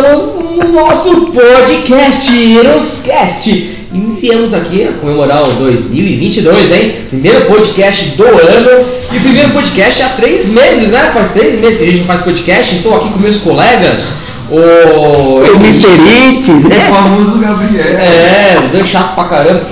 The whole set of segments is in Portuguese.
estamos no nosso podcast Eroscast e viemos aqui a comemorar o 2022, hein? Primeiro podcast do ano e primeiro podcast há três meses, né? Faz três meses que a gente não faz podcast. Estou aqui com meus colegas, o. O Mr. It, O né? famoso Gabriel. É, deu chato pra caramba.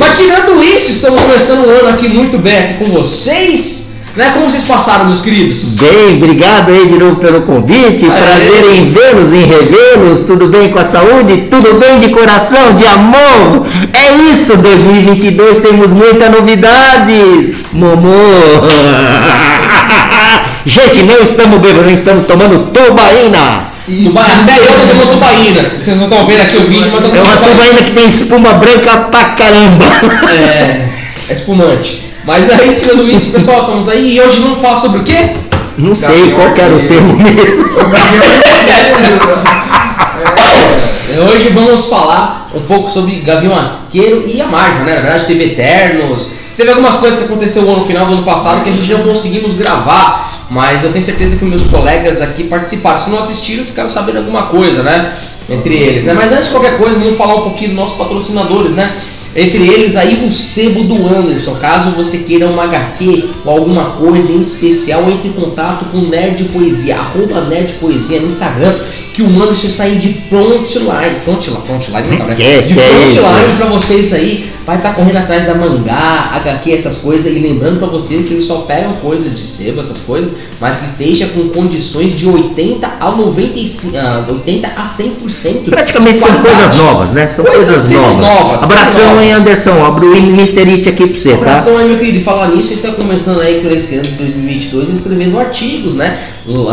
Mas tirando isso, estamos começando o ano aqui muito bem aqui com vocês. Né? Como vocês passaram, meus queridos? Bem, obrigado aí de novo pelo convite. Prazer em vê-los, em revê-los. Tudo bem com a saúde? Tudo bem de coração, de amor? É isso, 2022 temos muita novidade. Momô. Gente, não estamos bebendo, estamos tomando tubaína. E Tuba- Até eu tô tomando tubaína. Vocês não estão vendo aqui o vídeo, mas eu tô É uma tomando tubaína que tem espuma branca pra caramba. É, é espumante. Mas aí, tirando isso, pessoal, estamos aí e hoje vamos falar sobre o quê? Não sei qual que era o termo mesmo. é, Hoje vamos falar um pouco sobre Gavião Arqueiro e a Marja, né? Na verdade, teve Eternos, teve algumas coisas que aconteceu no final do ano passado que a gente não conseguimos gravar, mas eu tenho certeza que meus colegas aqui participaram. Se não assistiram, ficaram sabendo alguma coisa, né? Entre eles, né? Mas antes de qualquer coisa, vamos falar um pouquinho dos nossos patrocinadores, né? Entre eles aí o sebo do Anderson. Caso você queira uma HQ ou alguma coisa em especial, entre em contato com Nerd Poesia, arroba Nerd Poesia no Instagram, que o Anderson está aí de frontline, frontline, frontline, não tá, né? Que- de que é isso? frontline pra vocês aí, vai estar correndo atrás da mangá, HQ, essas coisas, e lembrando pra você que eles só pegam coisas de sebo, essas coisas, mas que esteja com condições de 80 a 95, ah, 80 a 100%. Praticamente de são coisas novas, né? São Coisas coisas, novas. novas, Abração aí, Anderson. Abro o. It aqui pra você, tá? Abração aí, meu querido. Falar nisso, ele tá começando aí por esse ano de 2022 escrevendo artigos, né?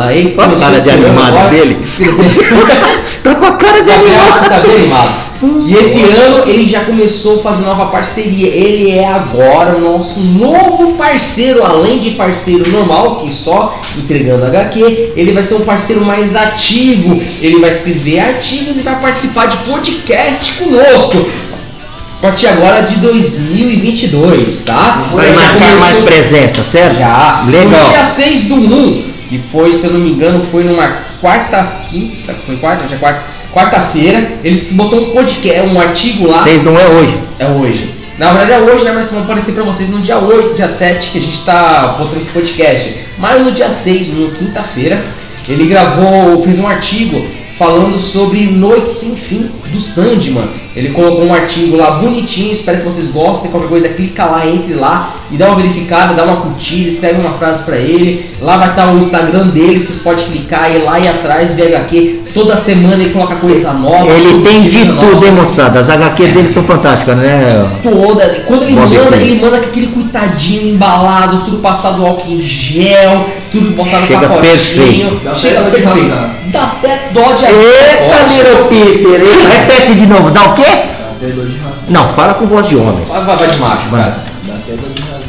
Aí Olha a cara de ano animado agora dele. Tá com a cara de Gabriel animado. tá bem animado. E esse ano ele já começou a fazer nova parceria. Ele é agora o nosso novo parceiro, além de parceiro normal, que só entregando HQ, ele vai ser um parceiro mais ativo. Ele vai escrever artigos e vai participar de podcast conosco. A partir agora de 2022, tá? Vai marcar começou- mais presença, certo? já. Legal. No dia 6 do 1, que foi, se eu não me engano, foi numa quarta, quinta, foi quarta? Já quarta, quarta-feira, eles botou um podcast, um artigo lá. Vocês não é hoje. É hoje. Na verdade é hoje, né? Mas vão aparecer pra vocês no dia 8, dia 7, que a gente tá botando esse podcast. Mas no dia 6, no quinta-feira, ele gravou, fez um artigo falando sobre Noite Sem Fim do Sandman. Ele colocou um artigo lá bonitinho, espero que vocês gostem. Qualquer coisa, clica lá, entre lá e dá uma verificada, dá uma curtida, escreve uma frase pra ele. Lá vai estar o Instagram dele, vocês podem clicar, ir lá e atrás, ver HQ. Toda semana ele coloca coisa nova. Ele tem de tudo, hein, moçada? As HQ dele são fantásticas, né? toda. Quando ele Bob manda, ele manda com aquele cuidadinho embalado, tudo passado álcool em gel, tudo botado no Chega pacotinho. perfeito. Dá Chega até dó de perfeito. Dá até dó de Eita. Little Peter! Repete de novo, dá o quê? Dá até dor de rasgar. Não, fala com voz de homem. Vai, vai, vai de macho, Vai. cara. Dá até dor de rasgar.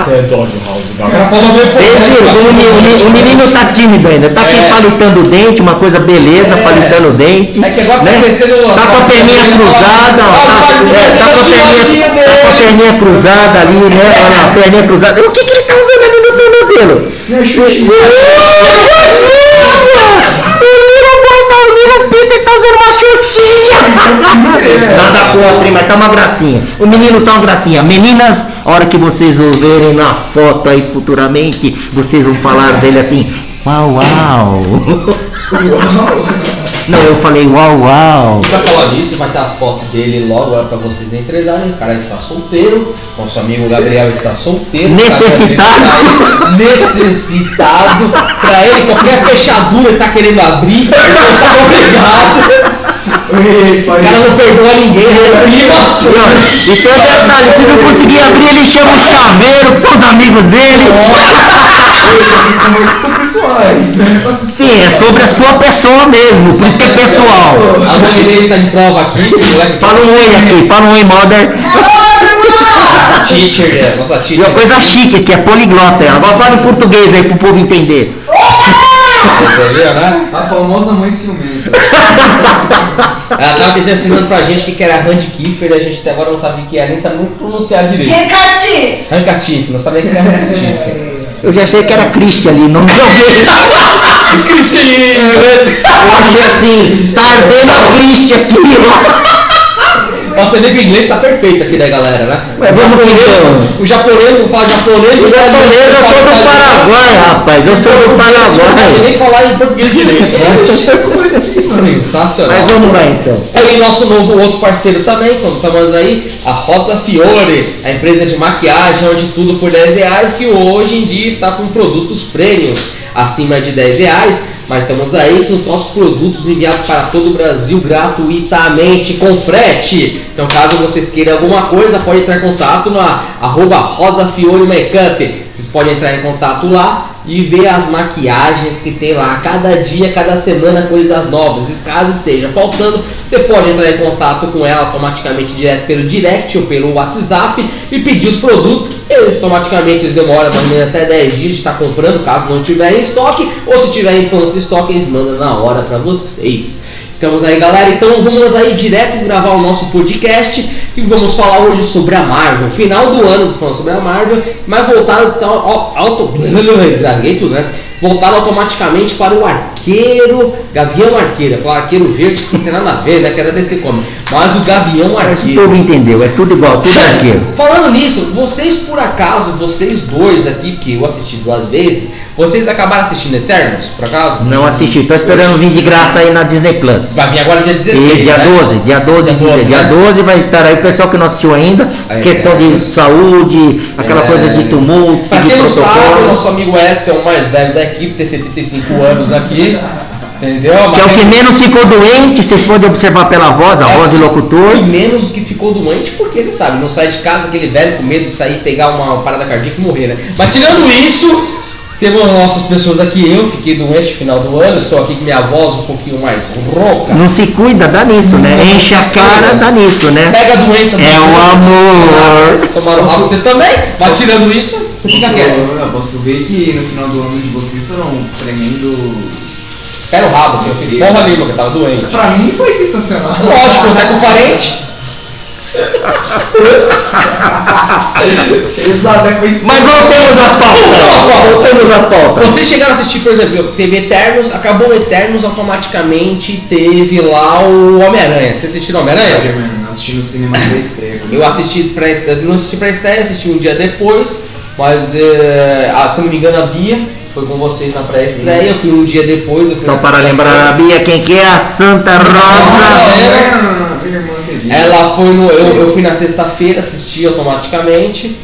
Até dó de rasgar. O Vocês viram? Menino, tá tímido ainda. Tá aqui É. palitando o dente, uma coisa beleza, É. palitando o dente. É que agora tá né? crescendo Tá com a perninha cruzada, ó. Tá, tá com a perninha, tá com a perninha cruzada ali, né? Olha lá, a perninha cruzada. O que, que ele tá usando ali no tornozelo? Minha xuxinha. O Little Boy tá, o Little Peter tá usando uma xuxinha. Nada contra, hein, mas tá uma gracinha. O menino tá uma gracinha. Meninas, a hora que vocês o verem na foto aí futuramente, vocês vão falar dele assim, uau, uau. Não, eu falei uau, uau. Pra falar nisso, vai ter as fotos dele logo agora pra vocês entregarem. O cara está solteiro, nosso amigo Gabriel está solteiro. Necessitado. Tá necessitado. Pra ele, qualquer fechadura ele tá querendo abrir, ele tá obrigado. O cara não perdoa ninguém, reprima. E E tem um detalhe, se não conseguir abrir, ele chama o chaveiro, que são os amigos dele. Conversas são pessoais, né? Sim, é sobre a sua pessoa mesmo, por isso que é pessoal. A mãe dele tá de prova aqui. o moleque Fala um oi aqui, fala um oi, mother. Teacher, é, nossa E teacher. uma coisa chique, que é poliglota ela. Agora fala em português aí pro povo entender. Entendeu, né? A famosa mãe ciumenta. Ela tava tentando ensinando pra gente o que era Hand Kiefer e a gente até agora não sabe o que é, nem sabe nem pronunciar direito. Recati! Handkerchief, não sabia o que era Handkerchief. Eu já sei que era Christian ali, não joguei. Cristian! Eu achei assim, tá ardendo a Christian aqui, ó. Nossa, o inglês tá perfeito aqui da galera, né? Mas vamos o japonês, então. o japonês não fala japonês, O japonês, eu sou do Paraguai, rapaz. Eu sou do Não sabe Paraguai. nem falar em português direito, né? Assim? Sensacional. Mas vamos lá então. E nosso novo outro parceiro também, como estamos aí, a Rosa Fiore, a empresa de maquiagem, onde tudo por 10 reais, que hoje em dia está com produtos prêmios acima de 10 reais, mas estamos aí com nossos produtos enviados para todo o Brasil gratuitamente, com frete. Então caso vocês queiram alguma coisa, pode entrar em contato na arroba Rosa Makeup. Vocês podem entrar em contato lá e ver as maquiagens que tem lá. Cada dia, cada semana, coisas novas. E caso esteja faltando, você pode entrar em contato com ela automaticamente direto pelo direct ou pelo WhatsApp e pedir os produtos que eles automaticamente eles demoram menos até 10 dias de estar comprando, caso não tiver em estoque, ou se tiver em pronto estoque, eles mandam na hora para vocês. Estamos aí, galera. Então vamos aí direto gravar o nosso podcast que vamos falar hoje sobre a Marvel. Final do ano falando sobre a Marvel, mas voltado então, ao- auto, tudo, né? Voltado automaticamente para o arqueiro, Gavião Arqueiro. Falar arqueiro verde que não tem nada a ver, né? Que era desse come. Mas o Gavião Mas o Arqueiro. povo entendeu, é tudo igual, tudo arqueiro. Falando nisso, vocês por acaso, vocês dois aqui, que eu assisti duas vezes, vocês acabaram assistindo Eternos, por acaso? Não assisti, tô esperando vir de graça aí na Disney Plus. Vai vir agora dia 16. E dia né? 12, dia 12, Dia dia 12, 12, dia né? 12 vai estar aí o pessoal que não assistiu ainda, Aí, questão é. de saúde, aquela É. coisa de tumulto, Pra quem não sabe, o nosso amigo Edson é o mais velho da equipe, tem 75 anos aqui. Entendeu? Que é o que menos ficou doente, vocês podem observar pela voz, a É. voz de locutor. E menos que ficou doente, porque você sabe, não sai de casa aquele velho com medo de sair, pegar uma parada cardíaca e morrer, né? Mas tirando isso, temos nossas pessoas aqui, eu fiquei doente no final do ano, estou aqui com minha voz um pouquinho mais rouca. Não se cuida, dá nisso, né? Enche a cara, dá nisso, né? Pega a doença do É o amor. Tomaram rabo vocês também, mas tirando isso, você fica Posso, quieto. eu posso ver que no final do ano de vocês foram tremendo. Pega o rabo, porra nenhuma que eu tava doente. Pra mim foi sensacional. Lógico, tá com parente. Exato, é com isso. Mas voltemos à pauta. Voltemos à pauta. Vocês chegaram a assistir, por exemplo, teve Eternos, acabou Eternos, automaticamente teve lá o Homem-Aranha. Vocês assistiram Homem-Aranha? Spider-Man, assisti no cinema da estreia. Eu assisti pra estreia, não assisti pra estreia, assisti um dia depois, mas é, se eu não me engano a Bia foi com vocês na pré-estreia, eu fui um dia depois. Eu fui Só para lembrar a Bia quem que é a Santa Rosa. Ela foi no. Eu, eu fui na sexta-feira, assisti automaticamente.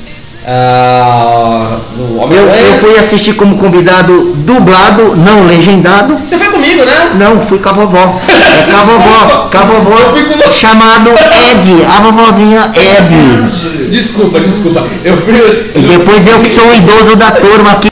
ah, no Eu, Homem-Aranha. eu fui assistir como convidado dublado, não legendado. Você foi comigo, né? Não, fui com a vovó. É com a vovó, com a vovó Eu fui com você. chamado Ed, a vovozinha Ed. Desculpa, desculpa. Eu fui. E depois eu que sou o idoso da turma aqui.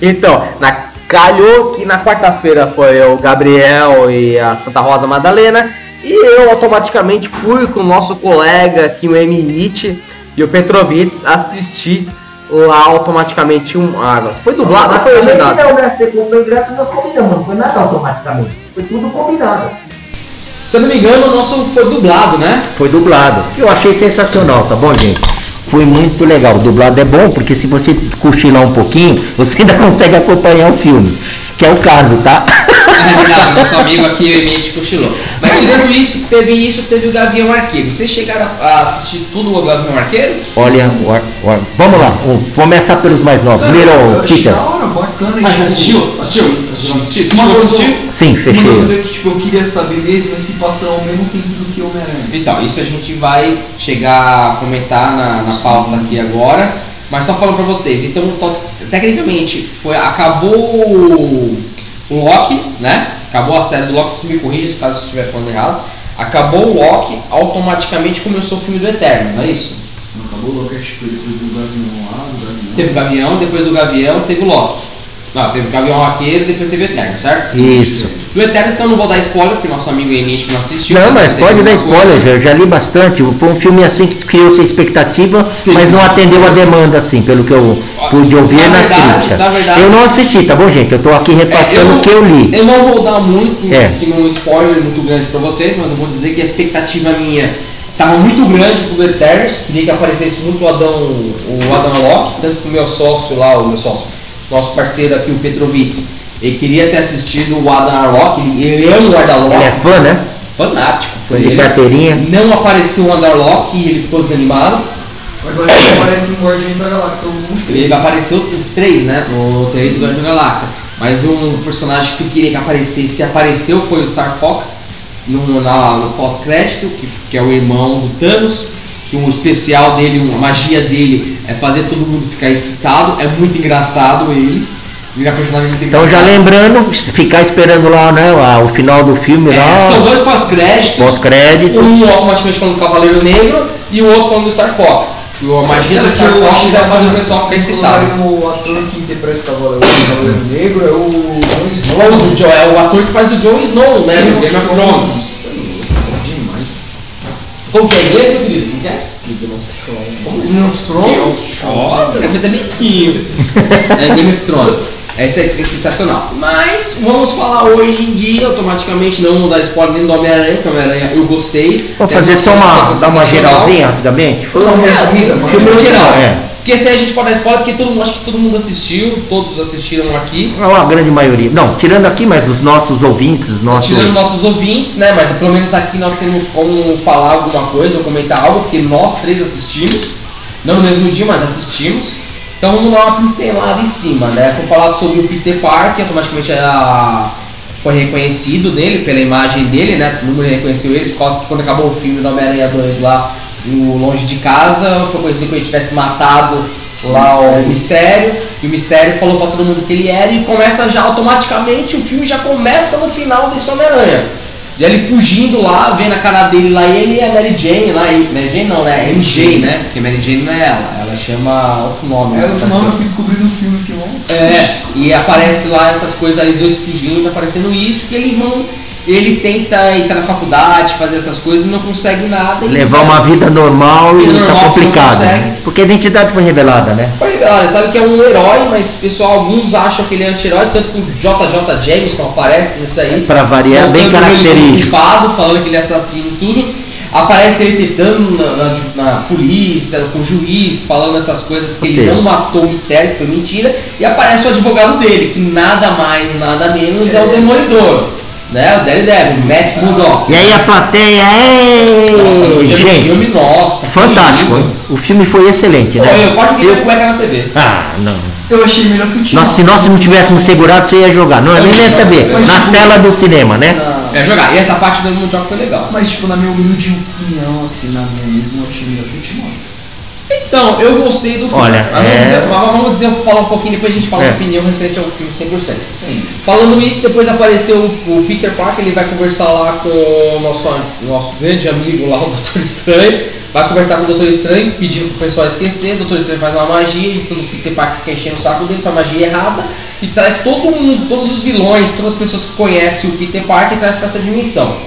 Então, na, calhou que na quarta-feira foi o Gabriel e a Santa Rosa Madalena. E eu automaticamente fui com o nosso colega aqui, o Emilite e o Petrovitz, assistir lá automaticamente um. Ah, nossa, foi dublado ou foi legendado? né? Você comprou ingresso, nós combinamos, não foi nada automaticamente. Foi tudo combinado. Se eu não me engano, o nosso foi dublado, né? Foi dublado. Eu achei sensacional, tá bom, gente? Foi muito legal. O dublado é bom porque se você cochilar um pouquinho, você ainda consegue acompanhar o filme. Que é o caso, tá? Verdade, nosso amigo aqui, o Emilite, cochilou. Mas tirando isso, teve isso, teve o Gavião Arqueiro. Vocês chegaram a assistir tudo o Gavião Arqueiro? Olha, o ar- o ar- vamos lá, começar pelos mais novos. Primeiro, Eu achei Peter. da hora, bacana. Mas assistiu? Assistiu? Assistiu? Assistiu? Uma? Sim, Uma fechei. dúvida que tipo, eu queria saber mesmo é se passa ao mesmo tempo do que o Homem-Aranha. Então, isso a gente vai chegar a comentar na, na pauta aqui agora, mas só falando pra vocês. Então, tecnicamente, foi, acabou o o Loki, né? Acabou a série do Loki, se me corrija caso eu estiver falando errado. Acabou o Loki, automaticamente começou o filme do Eterno, não é isso? Não acabou logo, acho que foi depois do Gavião lá, do Gavião. Teve o Gavião, depois do Gavião teve o Loki. Não, teve o Gavião Arqueiro, depois teve o Eterno, certo? Isso. Do Eterno, então eu não vou dar spoiler, porque nosso amigo Emite não assistiu. Não, mas pode dar spoiler, já, já li bastante. Foi um filme assim que criou sua expectativa, Sim. mas não atendeu a demanda, assim, pelo que eu, pude ouvir Na nas verdade- críticas. na verdade- eu não assisti, tá bom, gente? Eu tô aqui repassando É, o que eu li. Eu não vou dar muito, É. assim, um spoiler muito grande pra vocês, mas eu vou dizer que a expectativa minha estava muito grande pro Eternos. Queria que aparecesse muito o Adão, o Adam Locke, tanto que o meu sócio lá, o meu sócio, nosso parceiro aqui, o Petrovitz, ele queria ter assistido o Adam Arlock, ele, ele ama o Adam Ele é Arlock, fã, né? fanático. Foi de Ele carteirinha. Não apareceu o Adam Arlock e ele ficou desanimado. Mas olha que aparece em Guardiões da Galáxia muito Ele apareceu no 3, né? No 3 do Guardião da Galáxia. Mas um personagem que eu queria que aparecesse, apareceu, foi o Star Fox, no, na- no pós-crédito, que, que é o irmão do Thanos, que um especial dele, uma magia dele é fazer todo mundo ficar excitado. É muito engraçado ele. Ele é personagem muito Então já lembrando, ficar esperando lá, né, o final do filme É, lá, são dois pós-créditos. pós-crédito. Um automaticamente falando do Cavaleiro Negro e o outro falando do Star Fox. E a magia do Star Fox é fazer o pessoal ficar excitado. O ator que interpreta o Cavaleiro, o Cavaleiro Negro é o Jon Snow. Do Joe, é o ator que faz o Jon Snow, né? Do Game of Thrones. Nossa, é. Como que é em inglês, meu querido? Como que é? Game of Thrones. Game of Thrones? Deve ser biquinho. É Game of Thrones. Esse é, é sensacional. Mas vamos falar hoje em dia, automaticamente, não vou dar spoiler nem do Homem-Aranha, que o Homem-Aranha eu gostei. Tem fazer só uma, dar uma geralzinha rapidamente? Foi uma resumida, no geral. É. Porque esse aí a gente pode dar spoiler porque todo mundo, acho que todo mundo assistiu, todos assistiram aqui. É Uma grande maioria. Não, tirando aqui, mas os nossos ouvintes, os nossos. Tirando nossos ouvintes, né? Mas pelo menos aqui nós temos como falar alguma coisa ou comentar algo, porque nós três assistimos. Não no mesmo dia, mas assistimos. Então vamos dar uma pincelada em cima, né? Vou falar sobre o Peter Parker, automaticamente a... foi reconhecido dele, pela imagem dele, né? Todo mundo reconheceu ele, por causa que quando acabou o filme do Homem-Aranha 2 lá, no Longe de Casa, foi conhecido que ele tivesse matado lá o Mistério, e o Mistério falou pra todo mundo que ele era, e começa já automaticamente, o filme já começa no final desse Homem-Aranha. E ele fugindo lá, vendo a cara dele lá, e ele é Mary Jane lá, e Mary Jane não, né? MJ, né? Porque Mary Jane não é ela, ela chama outro nome. Né? outro nome, eu fui descobrir no filme que. É, e aparece lá essas coisas ali, dois fugindo, aparecendo isso, que eles vão. Ele tenta entrar na faculdade, fazer essas coisas e não consegue nada. ele Levar uma vida normal e Vida normal, tá complicado. né? Porque a identidade foi revelada, né? Foi revelado, sabe que é um herói, mas pessoal, alguns acham que ele é anti-herói, tanto que o JJ Jameson aparece nisso aí. Pra variar, bem ele característico. culpado, falando que ele é assassino e tudo. Aparece ele tentando na, na- na polícia, com o juiz, falando essas coisas que ele Ok. não matou o mistério, que foi mentira. E aparece o advogado dele, que nada mais, nada menos é o Demolidor. Né? O Daredevil, Matt Murdock. E aí a plateia, Nossa, ei, dia do gente, filme, nossa. que fantástico. O filme foi excelente, Pô, né? eu quase joguei Eu- minha cueca na TV. Ah, não. Eu achei melhor que o time. Nós, se nós não tivéssemos segurado, você ia jogar. Não é nem na TV, na tipo, tela do cinema, né? Na- É jogar. E essa parte do Mundial foi legal. Mas, tipo, na minha humilde opinião, assim, na minha mesma, eu achei melhor que o Timão. Então, eu gostei do filme. Olha, Mas é- vamos, dizer, mas vamos dizer, falar um pouquinho, depois a gente fala É. a opinião referente ao filme 100%. Sim. Falando isso, depois apareceu o Peter Parker, ele vai conversar lá com o nosso, nosso grande amigo lá, o Doutor Estranho. Vai conversar com o Doutor Estranho, pedindo pro pessoal esquecer. O Doutor Estranho faz uma magia, e todo o Peter Parker fica enchendo o saco dele, faz magia errada e traz todo mundo, todos os vilões, todas as pessoas que conhecem o Peter Parker e traz pra essa dimensão.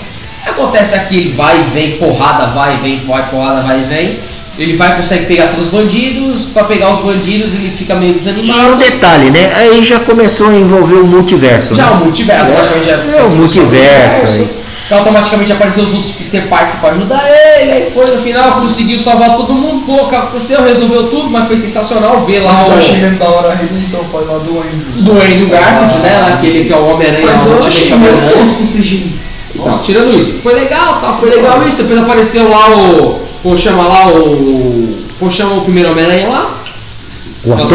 Acontece aqui, ele vai e vem, porrada, vai e vem, vai, porrada, vai e vem. Ele vai consegue pegar todos os bandidos, pra pegar os bandidos ele fica meio E desanimado. um detalhe, né? Aí já começou a envolver o multiverso. Já né? o multiverso, automaticamente já É, o multiverso, aí. Então, automaticamente apareceu os outros Peter Parker pra ajudar ele, aí foi no final, conseguiu salvar todo mundo, pô, aconteceu, resolveu tudo, mas foi sensacional ver lá Mas eu achei o mesmo da hora a redenção foi lá do Andrew. do Andrew Garfield, né, lá, aquele que é o Homem-Aranha Mas eu achei meio tosco o CGI. Então, tirando isso, foi legal, tá? Foi legal isso. Depois apareceu lá o. Pô, chama lá o. Pô, chama o primeiro Homem-Aranha lá. O ator?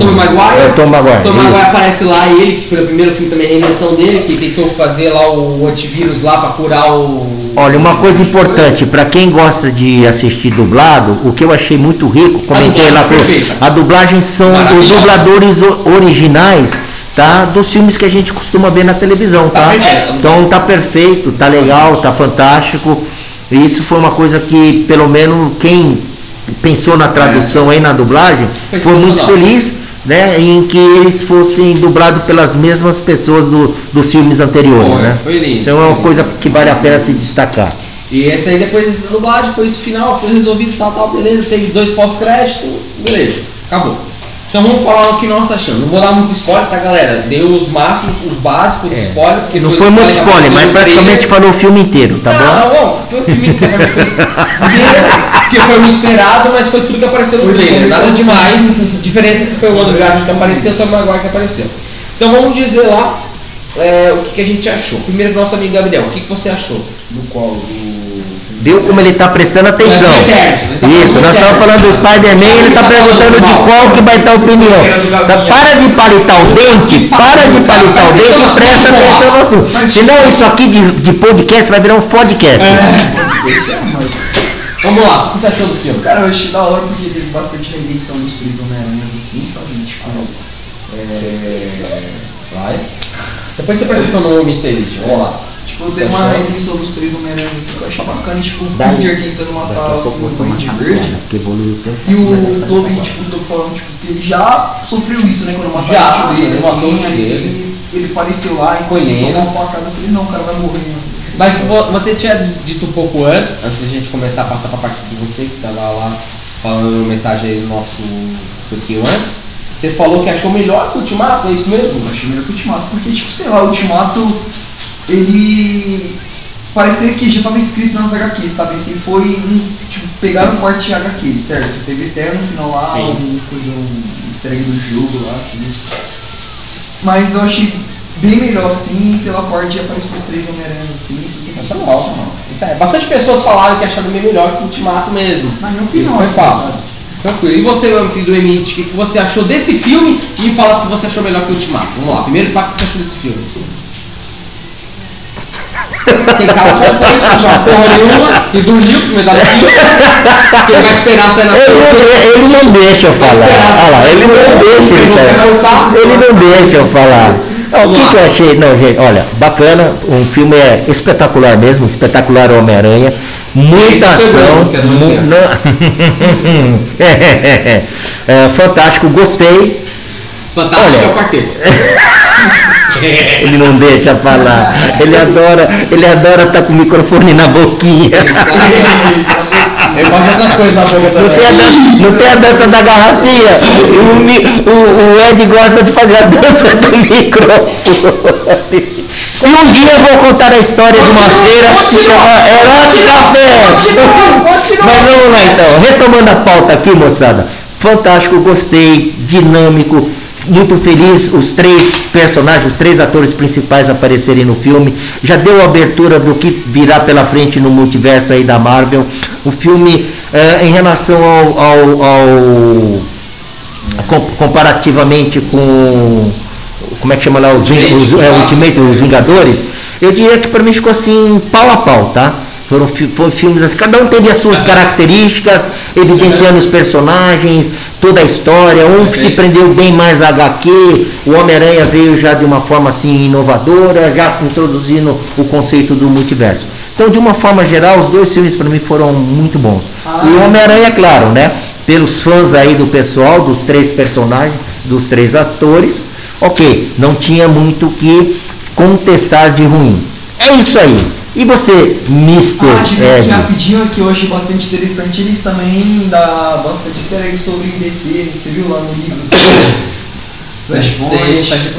Tom Maguire. É, Tom Maguire. Tom. Maguire aparece lá, ele, que foi o primeiro filme também, a invenção dele, que tentou fazer lá o antivírus lá pra curar o. Olha, uma coisa importante, para quem gosta de assistir dublado, o que eu achei muito rico, comentei lá, pro- a dublagem são os dubladores originais, tá? Dos filmes que a gente costuma ver na televisão, Tá tá? Então tá perfeito, tá legal, tá fantástico. E Isso foi uma coisa que, pelo menos, quem pensou na tradução aí na dublagem, Foi foi muito feliz, né? Em que eles fossem dublados pelas mesmas pessoas do- dos filmes anteriores, Foi, né? foi lindo, Então é uma coisa que vale a pena se destacar. E esse aí depois da dublagem foi esse final, foi resolvido, tal, tal, beleza. Teve dois pós-crédito, beleza, acabou. Então vamos falar o que nós achamos. Não vou dar muito spoiler, tá, galera? Deu os máximos, os básicos do É. spoiler. Porque Não foi muito spoiler, mas praticamente falou o filme inteiro, tá bom? Não, não, foi o filme inteiro, mas foi porque foi o esperado, mas foi tudo que apareceu no trailer. Nada demais. Diferença é que foi o Andrew Garfield que apareceu e o Tom Maguire que apareceu. Então vamos dizer lá é, o que, que a gente achou. Primeiro nosso amigo Gabriel, o que, que você achou? Do qual? Do. Viu como ele tá prestando atenção? É verdade, ele tá Isso, nós estamos falando do Spider-Man, ele tá Tá perguntando de qual que vai dar a opinião. Tá, para de palitar o dente, para de palitar o dente e presta atenção no assunto. Senão isso aqui de, de podcast vai virar um podcast. Vamos lá, o que você achou do filme? Cara, eu achei da hora porque teve bastante redenção dos três Homem-Aranhas assim, sabe? Tipo. É. Vai. Depois você presta atenção no Mr. Elite, vamos lá. Tipo, tem uma redenção dos três Homem-Aranhas assim que eu achei bacana, tipo, o Peter tentando matar a o Duende Verde. E o Toby, tipo, o Toby falando, tipo, que ele já sofreu isso, né? Quando mataram o dele, ele assim, matou dele. Ele, faleceu lá e tomou uma facada. Eu falei, não, o cara vai morrer. né? Mas vo- você tinha dito um pouco antes, antes da gente começar a passar pra parte de você, que estava lá falando metade aí do nosso pouquinho antes, você falou que achou melhor que o Ultimato, é isso mesmo? Eu achei melhor que o Ultimato, porque, tipo, sei lá, o Ultimato, ele parecia que já estava escrito nas HQs, sabe? Assim, foi, um, tipo, pegaram o corte de HQ, certo? Teve Eterno no final lá, alguma coisa, um easter egg do jogo lá, assim. Mas eu achei bem melhor, assim, pela parte de aparecer os três Homem-Aranhas, assim. Sensacional. sensacional. É, Bastante pessoas falaram que acharam bem melhor que o Ultimato mesmo. Na minha Isso foi assim, fato. Tranquilo. E você, meu querido Emite, o que você achou desse filme? E me fala se você achou melhor que o Ultimato. Vamos lá, primeiro fala o que você achou desse filme. Tem cara constante, não chama porra nenhuma, e dormiu com medalha de filme. Que ele vai esperar sair na Ele não, frente. ele não deixa eu falar. Olha lá, ele não deixa ele sair. Ele não deixa eu falar. O que, que eu achei? Não, gente, olha, bacana. O filme é espetacular mesmo, espetacular Homem-Aranha. Muita é ação. é mu- não- é, fantástico, gostei. Fantástico Olha. é o quarteto. Ele não deixa falar. Ele adora, ele adora estar com o microfone na boquinha. Ele pode outras coisas na boca Não também. tem, a dança, não tem a dança da garrafinha. O, o- o Ed gosta de fazer a dança do microfone. E um dia eu vou contar a história de uma feira que chama Herói Café. Mas vamos lá então, retomando a pauta aqui, moçada. Fantástico, gostei, dinâmico, muito feliz os três personagens, os três atores principais aparecerem no filme. Já deu a abertura do que virá pela frente no multiverso aí da Marvel. O filme, eh, em relação ao, ao- ao- com- comparativamente com como é que chama lá os, Ultimate, os, é, tá? Ultimate, os Vingadores, eu diria que para mim ficou assim pau a pau, tá? Foram, fi- foram filmes assim, cada um teve as suas características, evidenciando os personagens, toda a história, um se prendeu bem mais a HQ, o Homem-Aranha veio já de uma forma assim inovadora, já introduzindo o conceito do multiverso. Então, de uma forma geral, os dois filmes para mim foram muito bons. E o Homem-Aranha, claro, né? Pelos fãs aí do pessoal, dos três personagens, dos três atores, ok, não tinha muito o que contestar de ruim. É isso aí. E você, Mr. Ah, Ed? rapidinho aqui eu achei bastante interessante. Eles também dá bastante easter egg sobre DC, você viu lá no livro? Flashpoint.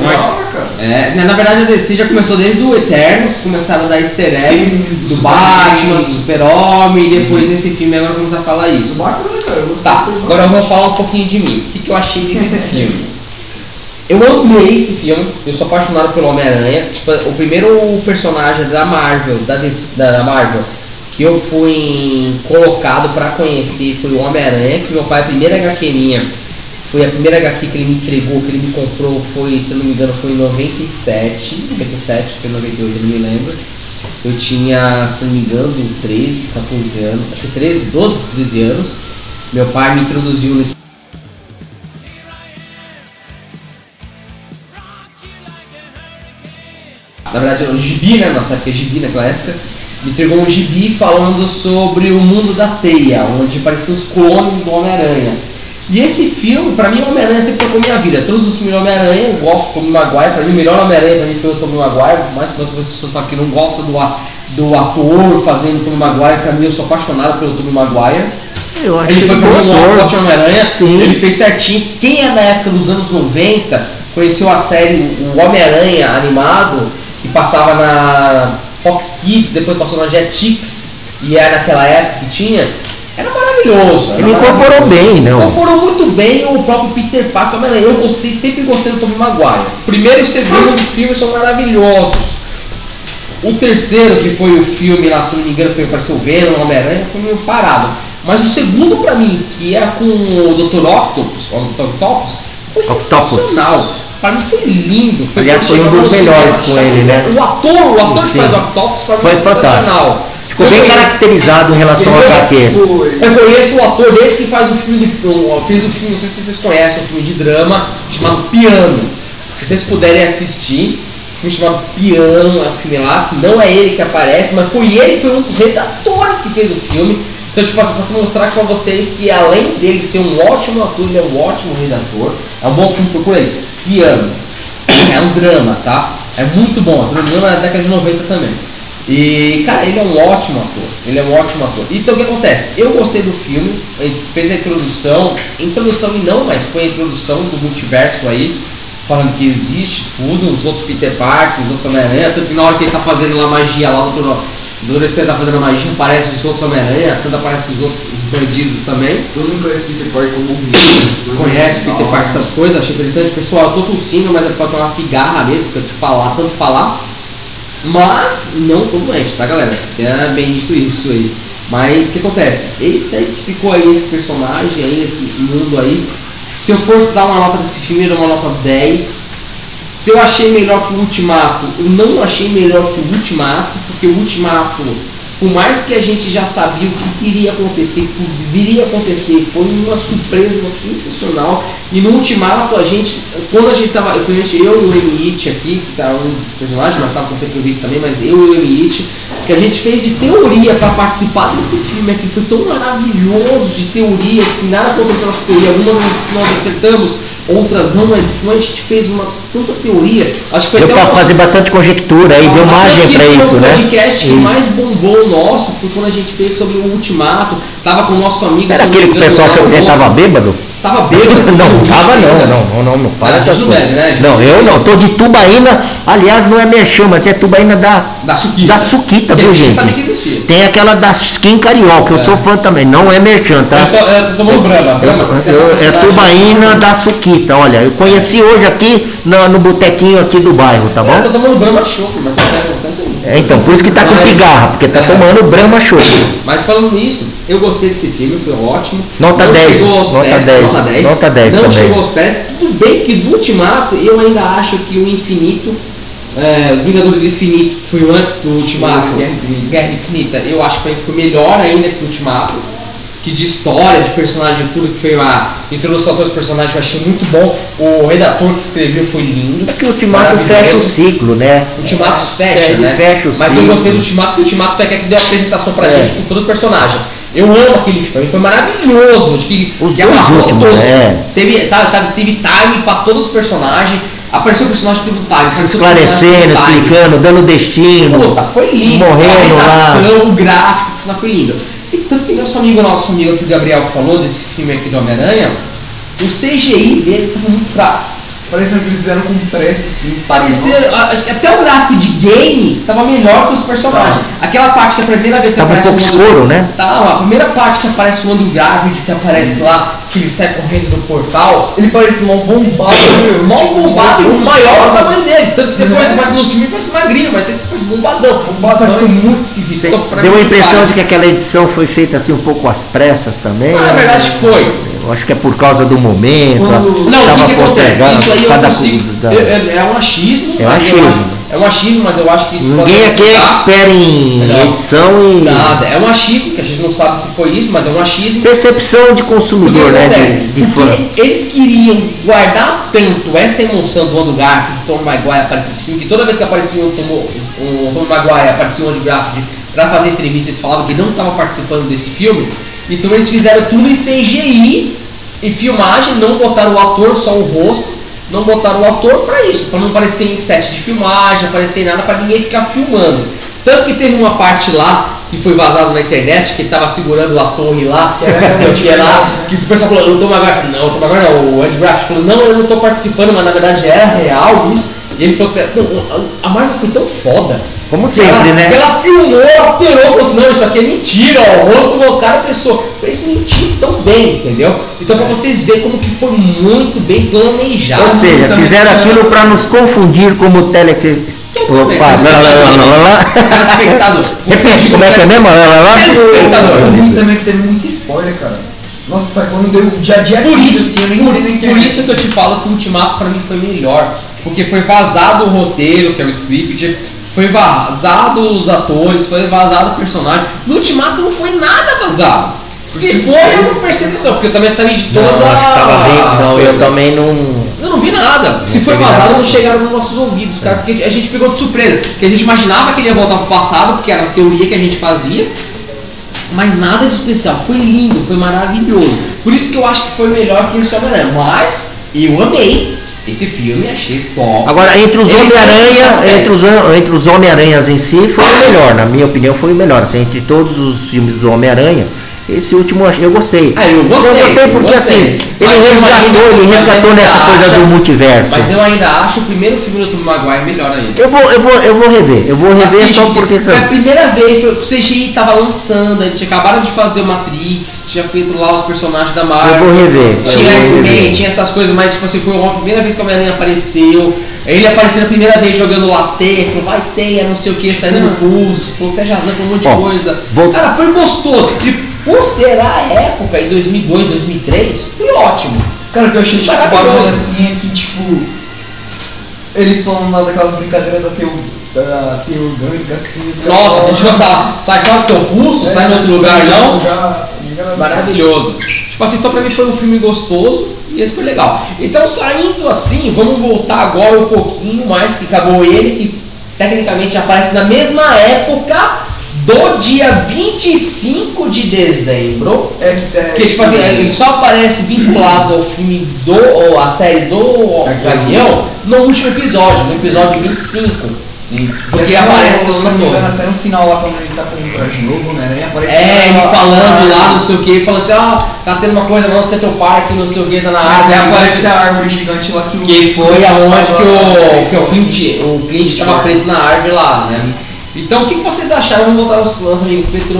Cara. É, na na verdade a DC já começou desde o Eternos, começaram a dar easter eggs Sim, do do. Batman, do Super-Homem, e depois nesse filme agora vamos a falar Isso isso. bacana, cara. Eu gostei Tá, agora eu vou falar um pouquinho de mim. O que, que eu achei desse filme? Eu amei esse filme, eu sou apaixonado pelo Homem-Aranha. Tipo, o primeiro personagem da Marvel, da, da, Marvel, que eu fui colocado pra conhecer foi o Homem-Aranha, que meu pai, a primeira HQ minha, foi a primeira HQ que ele me entregou, que ele me comprou, foi, se eu não me engano, foi em 97, 97, foi em 98, eu não me lembro. Eu tinha, se eu não me engano, 13, 14 anos, acho que 13, 12, 13 anos. Meu pai me introduziu nesse na verdade era um gibi, né? Nossa época é gibi naquela época. Me entregou um gibi falando sobre o mundo da teia, onde apareciam os clones do Homem-Aranha. E esse filme, pra mim, o Homem-Aranha sempre tocou minha vida. Todos os filmes do Homem-Aranha, eu gosto do Tobey Maguire, pra mim o melhor Homem-Aranha pra mim foi o Tobey Maguire, por mais que as pessoas falam que não gostam do, do ator fazendo o Tobey Maguire, pra mim eu sou apaixonado pelo Tobey Maguire. Eu acho Ele foi pro bom um ótimo Homem-Aranha, ele fez certinho. Quem é da época dos anos 90 conheceu a série O Homem-Aranha animado, que passava na Fox Kids, depois passou na Jetix, e era naquela época que tinha. Era maravilhoso. era Ele incorporou maravilhoso. bem, né, o- Incorporou muito bem o próprio Peter Parker. Eu gostei, sempre gostei do Tobey Maguire. Primeiro e segundo filmes são maravilhosos. O terceiro, que foi o filme lá, se não me engano, foi apareceu o Venom, o Homem-Aranha, foi meio parado. Mas o segundo pra mim, que era com o Dr. Octopus, o Dr. Octopus, foi Octopus. sensacional. Pra mim foi lindo. Foi Aliás, foi um dos melhores com ele, né? O ator, o ator que Sim. faz o Octopus, pra mim Foi é sensacional. Ficou bem caracterizado em relação ao HQ. eu conheço o ator desse que faz o filme o- fez o filme, não sei se vocês conhecem, um filme de drama chamado Piano. Se vocês puderem assistir, um filme chamado Piano, é um filme lá, que não é ele que aparece, mas foi ele que foi um dos redatores que fez o filme. Então, tipo assim, pra mostrar pra vocês que além dele ser um ótimo ator, ele é um ótimo redator. É um bom filme, procura Piano. É um drama, tá? É muito bom. É um drama da década de 90 também. E, cara, ele é um ótimo ator. Ele é um ótimo ator. Então, o que acontece? Eu gostei do filme, ele fez a introdução, introdução e não, mas foi a introdução do multiverso aí, falando que existe tudo, os outros Peter Parker, os outros Homem-Aranha, tanto que na hora que ele tá fazendo lá magia lá, no Ele tá fazendo a magia, aparece os outros Homem-Aranha, tanto aparece os outros os bandidos também. Todo mundo conhece Peter Parker como um Conhece Peter Parker, essas coisas, achei interessante. Pessoal, eu tô tossindo, mas é pra tomar pigarra mesmo, porque eu te falar, tanto falar. Mas não tô doente, tá galera? É bem dito isso aí. Mas o que acontece? Esse aí que ficou aí, esse personagem aí, esse mundo aí. Se eu fosse dar uma nota desse filme, eu uma nota 10. Se eu achei melhor que o Ultimato, eu não achei melhor que o Ultimato, porque o Ultimato, por mais que a gente já sabia o que iria acontecer, o que viria acontecer, foi uma surpresa sensacional. E no Ultimato, a gente, quando a gente estava, eu e o Emit aqui, que tá um dos personagens, mas estava com o tempo vídeo também, mas eu e o Emit, que a gente fez de teoria para participar desse filme aqui, foi tão maravilhoso de teorias, que nada aconteceu na nossa teoria, algumas nós acertamos, outras não, mas como a gente fez uma tanta teoria, acho que foi Deu uma fazer bastante conjectura aí, deu margem foi isso, o né? podcast que mais bombou nosso foi quando a gente fez sobre o Ultimato. Tava com o nosso amigo. Era aquele que o pessoal que o tava bêbado? Tava bêbado. Não, tava não, não, não, não, não para não bebe, né? Não, eu não, tô de Tubaína, aliás, não é merchan, mas é Tubaína da, Da Suquita. da Suquita, viu gente sabia que existia. Tem aquela da Skin Carioca, eu É. sou fã também, não é merchan, tá? Eu eu Brahma. Eu- é Tubaína da Suquita, olha, eu conheci hoje aqui no, no botequinho aqui do bairro, tá Eu bom? tô tomando Brahma Choco, mas. É, então, por isso que tá com Mas- pigarra, porque tá é. tomando Brahma Show. Mas falando nisso, eu gostei desse filme, foi ótimo. Nota não 10, Chegou aos nota pés, 10, nota 10. nota 10 Não também. chegou aos pés. Tudo bem que do Ultimato, eu ainda acho que o Infinito, é, os Vingadores Infinito, que foi antes do Ultimato, Guerra Infinita. Guerra Infinita, eu acho que foi melhor ainda que o Ultimato. Que de história, de personagem, tudo que foi a introdução dos personagens, eu achei muito bom. O redator que escreveu foi lindo. É que o Ultimato fecha o ciclo, né? Ultimato fecha, É, né? fecha o Mas eu ciclo. gostei do Ultimato, porque o Ultimato foi aquele que deu a apresentação pra É. gente com todos os personagens. Eu amo aquele filme, foi maravilhoso, de que, Os que amarrou últimos, todos. é. Teve, tá, tá, teve time pra todos os personagens, apareceu o personagem um time. O personagem esclarecendo, explicando, dando destino. Puta, foi lindo. Morrendo a lá. o gráfico, foi lindo. Tanto que nosso amigo, nosso amigo aqui, o Gabriel, falou desse filme aqui do Homem-Aranha, o CGI dele tava muito fraco. Parecendo que eles fizeram com pressa, assim. Parecia, Nossa. até o gráfico de game tava melhor que os personagens. Aquela parte que a primeira vez que Tava um aparece pouco o Andrew- escuro, né? Tá, a primeira parte que aparece o Andrew Garfield, que aparece lá, que ele sai correndo do portal. Ele parece mal bombado. Mal tipo, bombado e o muito maior o bombado. tamanho dele. Tanto que depois É. aparece nos filmes parece magrinho, mas tem parece bombadão. Bombadão. Pareceu muito esquisito. Cê- Então, Deu a impressão de que aquela edição foi feita assim um pouco às pressas também. Ah, na né? verdade foi. Eu acho que é por causa do momento. Quando- Não, o que, que acontece? Isso aí eu consigo. da- eu- É, é um achismo. É um eu achismo. acho- É um achismo, mas eu acho que isso Ninguém pode aqui é expert em Não. edição e Nada, é um achismo, que a gente não sabe se foi isso, mas é um achismo. percepção de O consumidor, né? acontece? De, de eles queriam guardar tanto essa emoção do Andrew Garfield, do Tom Maguire aparecer nesse filme, que toda vez que aparecia um Tom, um Tom Maguire, aparecia um Andrew Garfield pra fazer entrevista, eles falavam que não estavam participando desse filme. Então eles fizeram tudo em CGI, em filmagem, não botaram o ator, só o rosto, não botaram o ator pra isso, pra não aparecer em set de filmagem, aparecer em nada, pra ninguém ficar filmando. Tanto que teve uma parte lá que foi vazado na internet, que tava segurando a torre lá, que era que lá, que o pessoal falou, o Tom Maguire, não, o Tom Maguire não, o Andy Graft falou, não, eu não tô participando, mas na verdade era real isso. E ele falou a Marvel foi tão foda. Como sempre, ela, né? Ela filmou, alterou, falou assim, não, isso aqui é mentira, ó, o rosto do cara, a pessoa fez mentir tão bem, entendeu? Então pra vocês verem como que foi muito bem planejado. Ou seja, fizeram aquilo para nos confundir como tele... Opa, lá, lá, lá, lá, lá. Telespectador. Repete, como é que é mesmo? Lá, lá, lá. Telespectador. Eu vi também que teve muito spoiler, cara. Nossa, quando deu dia a dia Por isso, assim, eu nem por, por isso que eu te falo que o Ultimato pra mim foi melhor. Porque foi vazado o roteiro, que é o script, foi vazado os atores, foi vazado o personagem. No Ultimato não foi nada vazado. Se foi, eu não prestei atenção, porque eu também sabia de Não, todas acho que tava bem. as Não, eu coisas. também não. Eu não vi nada. Se foi vazado, nada. não chegaram nos nossos ouvidos, cara, porque a gente pegou de surpresa. Porque a gente imaginava que ele ia voltar pro passado, porque eram as teorias que a gente fazia. Mas nada de especial. Foi lindo, foi maravilhoso. Por isso que eu acho que foi melhor que esse Homem-Aranha. Mas eu amei esse filme, achei top. Agora, entre os Homem-Aranha, tem entre os, entre os Homem-Aranhas em si, foi o melhor. Na minha opinião, foi o melhor. Assim, entre todos os filmes do Homem-Aranha, esse último eu eu gostei. Ah, eu gostei, Eu gostei eu porque gostei. assim, ele Mas eu ainda- resgatou, ele resgatou eu nessa coisa acho- do multiverso. Mas eu ainda acho o primeiro filme do Tom Maguire melhor ainda. Eu vou, eu vou, eu vou rever. Eu vou rever Assiste, só porque foi a primeira vez, foi, o CGI tava lançando, eles tinha acabado de fazer o Matrix, tinha feito lá os personagens da Marvel. Eu vou rever. eu Tinha X-Men, tinha essas coisas, mas tipo assim, foi a primeira vez que o Homem-Aranha apareceu. Ele apareceu a primeira vez jogando latte, falou, vai teia, não sei o que, saindo no pulso, falou até falou um monte de coisa. Cara, foi gostoso. E por ser a época, em 2002, 2003, foi ótimo. Cara, que eu achei tipo bagulho assim é que, tipo, eles falam lá daquelas brincadeiras da teu, da teia orgânica, assim. Nossa, falam, deixa eu falar, sai só do teu pulso, é, sai no outro lugar não. lugar. Maravilhoso. Tipo assim, então pra mim foi um filme gostoso e esse foi legal. Então saindo assim, vamos voltar agora um pouquinho mais, que acabou ele, que tecnicamente aparece na mesma época do dia 25 de dezembro. É que tem. Que tipo assim, ele só aparece vinculado ao filme do. ou à série do Gavião no último episódio, no episódio 25. Sim. Porque E aparece no, no se não me engano, todo. até no final lá, quando ele tá com um traje novo, né? Ele aparece É, ele lá- falando lá, não sei o que, falando assim, ah, tá tendo uma coisa no Central Park, não sei o que, tá na Sim, árvore. até gigante. aparece a árvore gigante lá que o. Que foi aonde que o, que o Clint, o Clint Stewart. preso na árvore lá, né? Então o que, que vocês acharam? Vamos voltar ao nosso, nosso amigo Petro.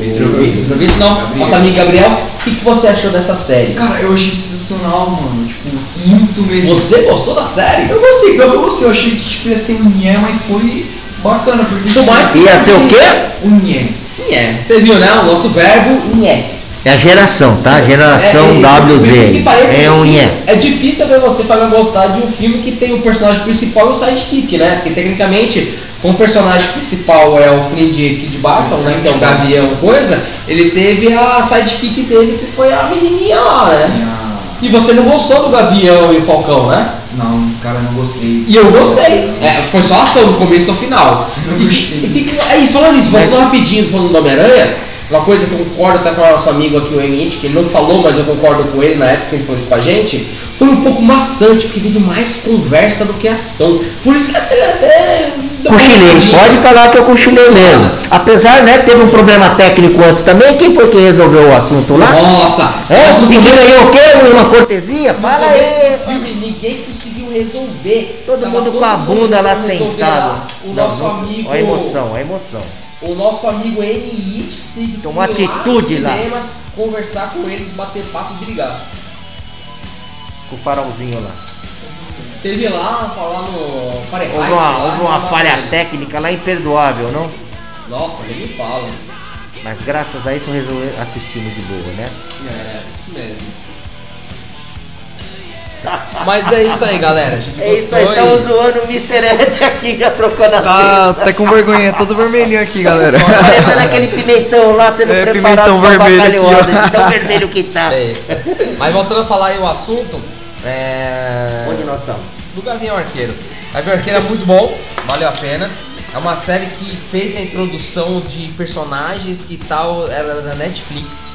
Petrovitz. Petrovitz, não, Gabriel. nosso amigo Gabriel. O que, que você achou dessa série? Cara, eu achei sensacional, mano. Tipo, muito mesmo. Você gostou da série? Eu gostei, eu gostei. Eu achei que tipo, ia ser um nhé, mas foi bacana. Porque, Por mais que- Ia ser o quê? Um nhé. É, você viu, né? O nosso verbo nhé. É a geração, tá? Geração É, é, WZ. que parece É um difícil, nhé. é difícil ver você para gostar de um filme que tem o personagem principal e o sidekick, né? Porque tecnicamente, como o personagem principal é o Clint Kid Barton, né? Que é o Gavião coisa, ele teve a sidekick dele que foi a menininha lá, né? Assim, a... E você não gostou do Gavião e o Falcão, né? Não, cara, não gostei. E eu gostei. É, foi só ação do começo ao final. E, gostei. e aí, falando isso, voltando rapidinho, falando do Homem-Aranha, uma coisa que eu concordo até com o nosso amigo aqui, o Emit, que ele não falou, mas eu concordo com ele na época que ele falou isso com a gente, foi um pouco maçante, porque teve mais conversa do que ação. Por isso que até. até Cochilei, pode falar que eu cochilei mesmo. Apesar, né, teve um problema técnico antes também. Quem foi que resolveu o assunto lá? Nossa! É? E que ganhou o quê? Uma cortesia? começo aí. filme, ninguém conseguiu resolver. Todo Tava mundo com a bunda lá resolver sentado. lá. O Não, nosso nossa, amigo. Olha a emoção, olha a emoção. O nosso amigo N.I.T. teve que lá no atitude lá. cinema, conversar com eles, bater papo e brigar. Com o farolzinho lá. Teve lá, falar no Fahrenheit. Houve uma, lá, houve uma falha eles. técnica lá imperdoável, não? Nossa, nem me fala. Mas graças a isso resolveu assistimos de boa, né? É, isso mesmo. Mas é isso aí, galera. A gente É isso gostou aí, estamos zoando o Mr. Ed aqui, já trocou na Tá testa. até com vergonha, todo vermelhinho aqui, galera. Parecendo aquele pimentão lá sendo É, preparado pimentão vermelho aqui, ó. tão vermelho que tá. É isso. Mas voltando a falar aí o assunto, é... Onde nós estamos? Do Gavião Arqueiro. Gavião Arqueiro é muito bom, valeu a pena. É uma série que fez a introdução de personagens que tal era da Netflix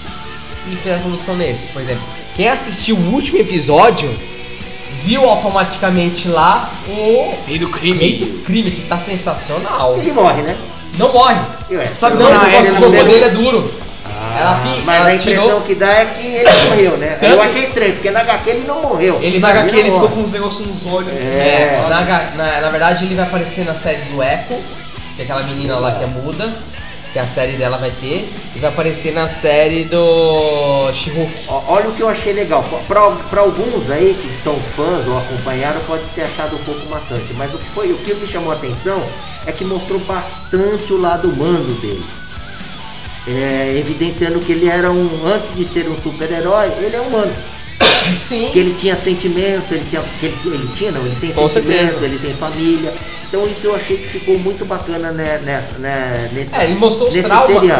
e fez a introdução nesse. Por exemplo, quem assistiu o último episódio viu automaticamente lá o Rei do Rei do Crime, que tá sensacional. Ele morre, né? Não morre. Ué, Sabe Não, quando o a corpo- Ellie o não corpo pegou- dele é duro. Ah, Ela fi- mas ela a impressão tirou- que dá é que ele morreu, né? Tanto- Eu achei estranho, porque na HQ ele não morreu. Ele Na HQ ele ficou com uns negócios nos olhos assim. É, É. na, na, na verdade ele vai aparecer na série do Echo, que é aquela menina lá que é muda, que a série dela vai ter, e vai aparecer na série do. Ó, Olha o que eu achei legal. Para alguns aí que são fãs ou acompanharam, pode ter achado um pouco maçante. Mas o que, foi, o que me chamou a atenção é que mostrou bastante o lado humano dele. É, evidenciando que ele era um. Antes de ser um super-herói, ele é humano. Sim. Que ele tinha sentimentos, ele tinha. Que ele, ele tinha, não, ele tem Com sentimentos, certeza. ele tem família. Então isso eu achei que ficou muito bacana né, nessa, né, nesse. É, ele mostrou os,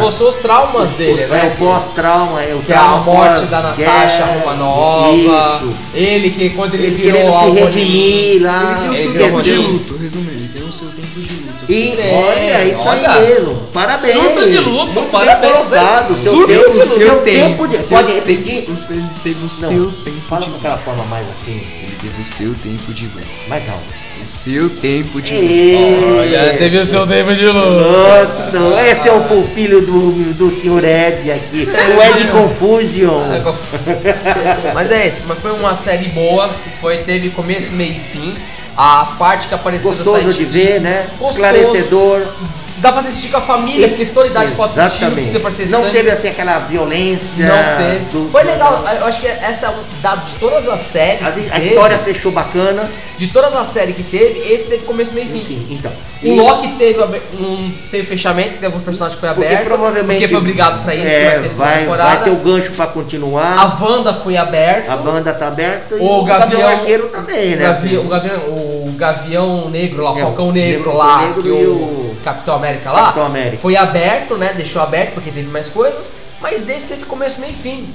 mostrou os traumas dele, é, né? o pós-trauma, é o Que é a trauma morte pós- da Natasha, guerra, uma nova. Isso. Ele que quando ele, Ele virou querendo se redimir lá. Ele tem o Ele seu virou o seu tempo de luto. assim. E É, olha, isso olha. aí mesmo. Parabéns. Surto de luto, Muito parabéns, bem? Seu Surto tempo, de seu luto. tempo de. Seu Pode repetir? o seu- Ele teve o Não, seu tempo fala de luto. aquela forma mais assim. Ele teve o seu tempo de luto. Mais calma. O seu tempo de luto. Ê, Olha, teve o seu tempo de luto. Nossa, não, esse é o pupilo do, do senhor Ed aqui. O Ed Confusion. Mas é isso, mas foi uma série boa, que foi, teve começo, meio e fim. As partes que apareceram Gostoso site- de ver, né? Gostoso. Esclarecedor. Dá pra assistir com a família, porque toda idade pode assistir, não precisa parecer Não sangue. teve assim aquela violência. Não teve. do- Foi legal, eu acho que essa da- de todas as séries. A, a teve, história fechou bacana. De todas as séries que teve, esse teve começo, meio e fim. Enfim, então. O E- Loki teve, um, teve fechamento, que teve um personagem que foi Porque aberto. provavelmente. Porque foi obrigado pra isso, é, que vai ter vai, temporada. vai ter o gancho pra continuar. A Wanda foi aberta. A banda tá aberta e O Gavião, Arqueiro também, o, né? Gavião, o, Gavião, o Gavião Negro lá, o É, Falcão o Negro Falcão lá, Negro que o, o Capitão América lá, Capitão América. foi aberto, né? Deixou aberto porque teve mais coisas, mas desse teve começo, meio e fim.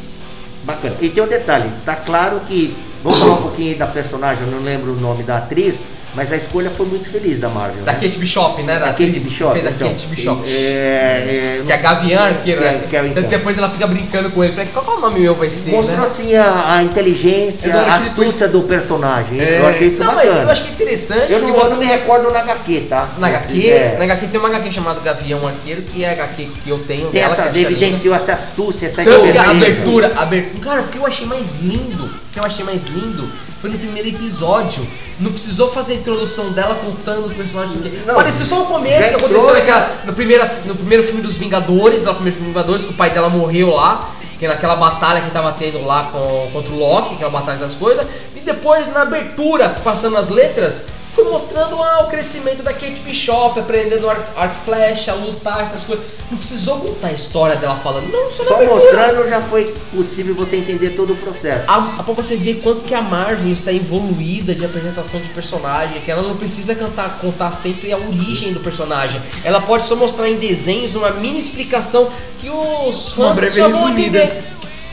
Bacana. E tem um detalhe, tá claro que. Vamos falar um pouquinho da personagem, eu não lembro o nome da atriz, mas a escolha foi muito feliz da Marvel. Da né? Kate Bishop, né? Da Kate atriz que Bishop. Fez a então. Kate Bishop. É, é, Que é a Gavião Arqueiro, né? Que é- que é- então. Depois ela fica brincando com ele. Qual é o nome meu vai ser, Mostrou né? assim a, a inteligência, É da a astúcia do personagem. É. Eu achei isso Não, mas bacana. eu acho que é interessante. Eu não, eu não me recordo na HQ, tá? Na HQ, É. na HQ tem uma HQ chamada Gavião Arqueiro, que é a HQ que eu tenho Tem dela, essa, é evidenciou essa astúcia, essa a inteligência. abertura, a abertura. Cara, o que eu achei mais lindo, o que eu achei mais lindo foi no primeiro episódio. Não precisou fazer a introdução dela contando o personagem. Não, Parecia só o começo que aconteceu naquela, no, primeiro, no primeiro filme dos Vingadores, lá no primeiro filme dos Vingadores, que o pai dela morreu lá. Que naquela batalha que tava tendo lá com, contra o Loki, aquela batalha das coisas. E depois, na abertura, passando as letras, foi mostrando ah, o crescimento da Kate Bishop, aprendendo arco, e flecha, lutar, essas coisas. Não precisou contar a história dela falando. Não, só na Só abertura. mostrando já foi possível você entender todo o processo. A, a pra você ver quanto que a Marvel está evoluída de apresentação de personagem, que ela não precisa cantar, contar sempre a origem do personagem. Ela pode só mostrar em desenhos uma mini explicação que os Uma fãs breve já vão resumida. entender.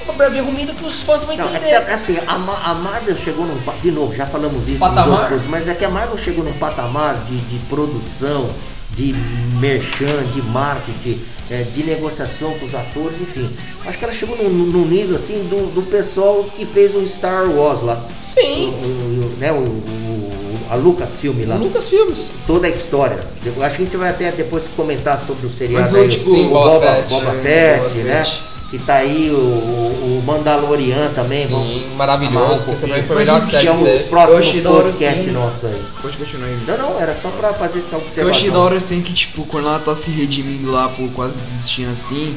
Uma breve resumida que os fãs vão Não, é entender. que, é assim, a, a Marvel chegou num. De novo, já falamos isso Patamar? outros mas é que a Marvel chegou num patamar de, de produção, de merchan, de marketing, é, de negociação com os atores, enfim. Acho que ela chegou num, num nível assim do, do pessoal que fez o Star Wars lá. O, Sim, o- o- né, o, o- a Lucasfilm lá. Lucas Filmes. Toda a história. Eu acho que a gente vai até depois comentar sobre o seriado Mas, aí, tipo, o, sim, Boba, Boba Fett, Boba é, Fett, Boba né? Fett. Que tá aí o, o Mandalorian também. vamos Sim, amarrar um maravilhoso. que também foi a melhor é série dele. Eu próximos hora, podcasts sim. nossos aí. Pode continuar aí. Não, não, era só pra fazer essa observação. Eu achei da hora assim que, tipo, quando ela tá se redimindo lá por quase desistindo assim.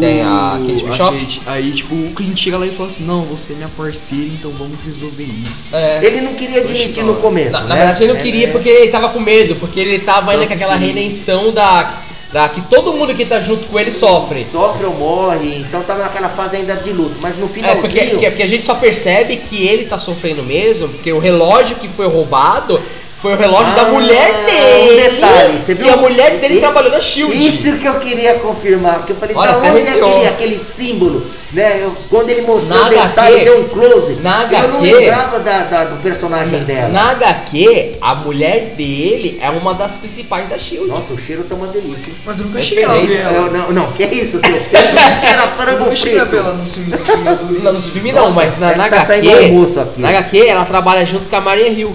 Tem o- a Kate Bishop? Kate, aí, tipo, o cliente chega lá e fala assim: Não, você é minha parceira, então vamos resolver isso. É. Ele não queria admitir no começo. Na, na né? verdade ele não É, queria é. porque ele tava com medo, porque ele tava ainda Nossa, com aquela que- redenção da, da que todo mundo que tá junto com ele sofre. Sofre ou morre, então tava naquela fase ainda de luto. Mas no É, finalzinho. porque, porque, porque a gente só percebe que ele tá sofrendo mesmo, porque o relógio que foi roubado foi o relógio da Ah, mulher um dele. detalhe, você E viu? a mulher dele E- trabalhou na Shield. Isso que eu queria confirmar, porque eu falei, Olha, da onde é aquele, aquele símbolo, né? Eu- quando ele mostrou Na o detalhe, deu um close. na eu não lembrava da, da- do personagem dela. Na HQ, a mulher dele é uma das principais da Shield. Nossa, o cheiro tá uma delícia. hein? Mas eu nunca É cheguei a ver. Eu, ela. não, não, que isso, seu filho? Era Eu frango nunca cheguei a ver frito. ela nos filmes. Não, nos filmes não, mas na, na tá HQ. saindo almoço aqui. Na HQ ela trabalha junto com a Maria Hill.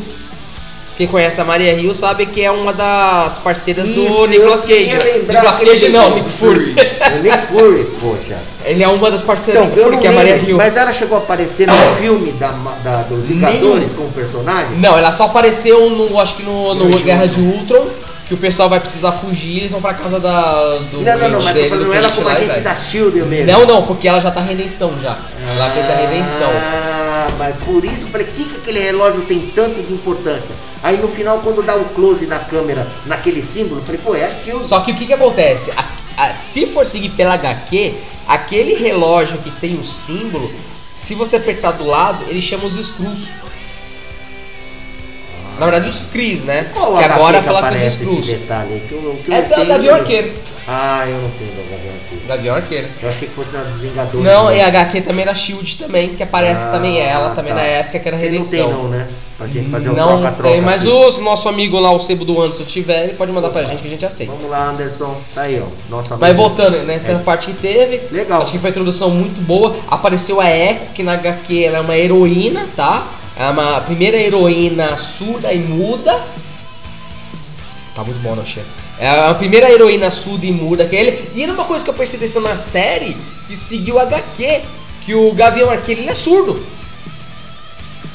Quem conhece a Maria Rio sabe que é uma das parceiras Isso, do Nicolas Cage. né? Nicolas Cage não, Nick Nick Fury. O Nick Fury, poxa. Ele é uma das parceiras Então, do Nick Fury, não que é a Maria Rio. mas ela chegou a aparecer no filme da, da- dos Vingadores como personagem? Não, ela só apareceu no, acho que no, no Guerra de Guerra de Ultron, que o pessoal vai precisar fugir, eles vão pra casa da, do Não, não, não, mas dele, falando ela como agente velho. da Shield mesmo. Não, não, porque ela já tá redenção já. Ela fez a redenção. Ah, mas por isso eu falei, o que, que aquele relógio tem tanto de importância? Aí no final, quando dá o close na câmera, naquele símbolo, eu falei, pô, é aquilo. Só que o que, que acontece? A- a- se for seguir pela HQ, aquele relógio que tem o símbolo, se você apertar do lado, ele chama os Skrulls. Na verdade, os Cris, né? Qual que agora que fala com os Skrulls. detalhe? Que eu, que eu É da Gavião Arqueiro. Ah, eu não tenho da Gavião Arqueiro. Gavião Arqueiro. Eu achei que fosse uma dos Vingadores. Não, né? e a HQ também era Shield também, que aparece Ah, também ela, também tá. na época que era Você não redenção. tem não, né? Pra gente fazer o Não troca-troca. tem, mas aqui. o nosso amigo lá, o Sebo do Anderson, tiver, ele pode mandar pra gente que a gente aceita. Vamos lá, Anderson. Tá aí, ó. Nossa amiga. voltando, nessa É. parte que teve, Legal. acho que foi uma introdução muito boa. Apareceu a Echo, que na HQ ela é uma heroína, tá? É uma primeira heroína surda e muda. Tá muito bom, não, Che? É a primeira heroína surda e muda que ele. E era uma coisa que eu percebi na série que seguiu a HQ, que o Gavião Arqueiro ele é surdo.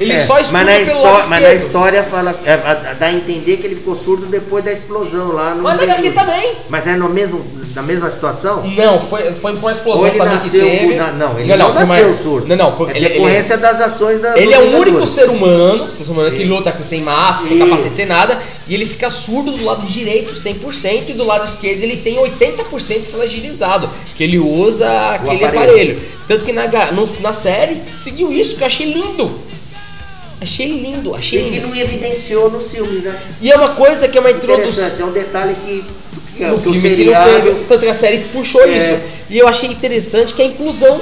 Ele É, só escuta mas na, mas na história fala, é, dá a entender que ele ficou surdo depois da explosão lá no. Mas HQ também. Mas é no mesmo, na mesma situação? Não, foi, foi por uma explosão Ou ele também que nasceu teve. com- na- não, ele não, foi nasceu uma- surdo. Não, não, porque é ele, ele, decorrência das ações da. ele é o único ser humano, ser humano que luta sem massa, sem capacete, sem nada, e ele fica surdo do lado direito 100% e do lado esquerdo ele tem 80% fragilizado, que ele usa aquele aparelho. aparelho. Tanto que na, no- na série seguiu isso, que eu achei lindo. Achei lindo, achei E que lindo. não evidenciou no filme, né? E é uma coisa que é uma introdução. É um detalhe que. que, no que o filme que não seriado- teve, tanto que a série puxou É. isso. E eu achei interessante que é a inclusão.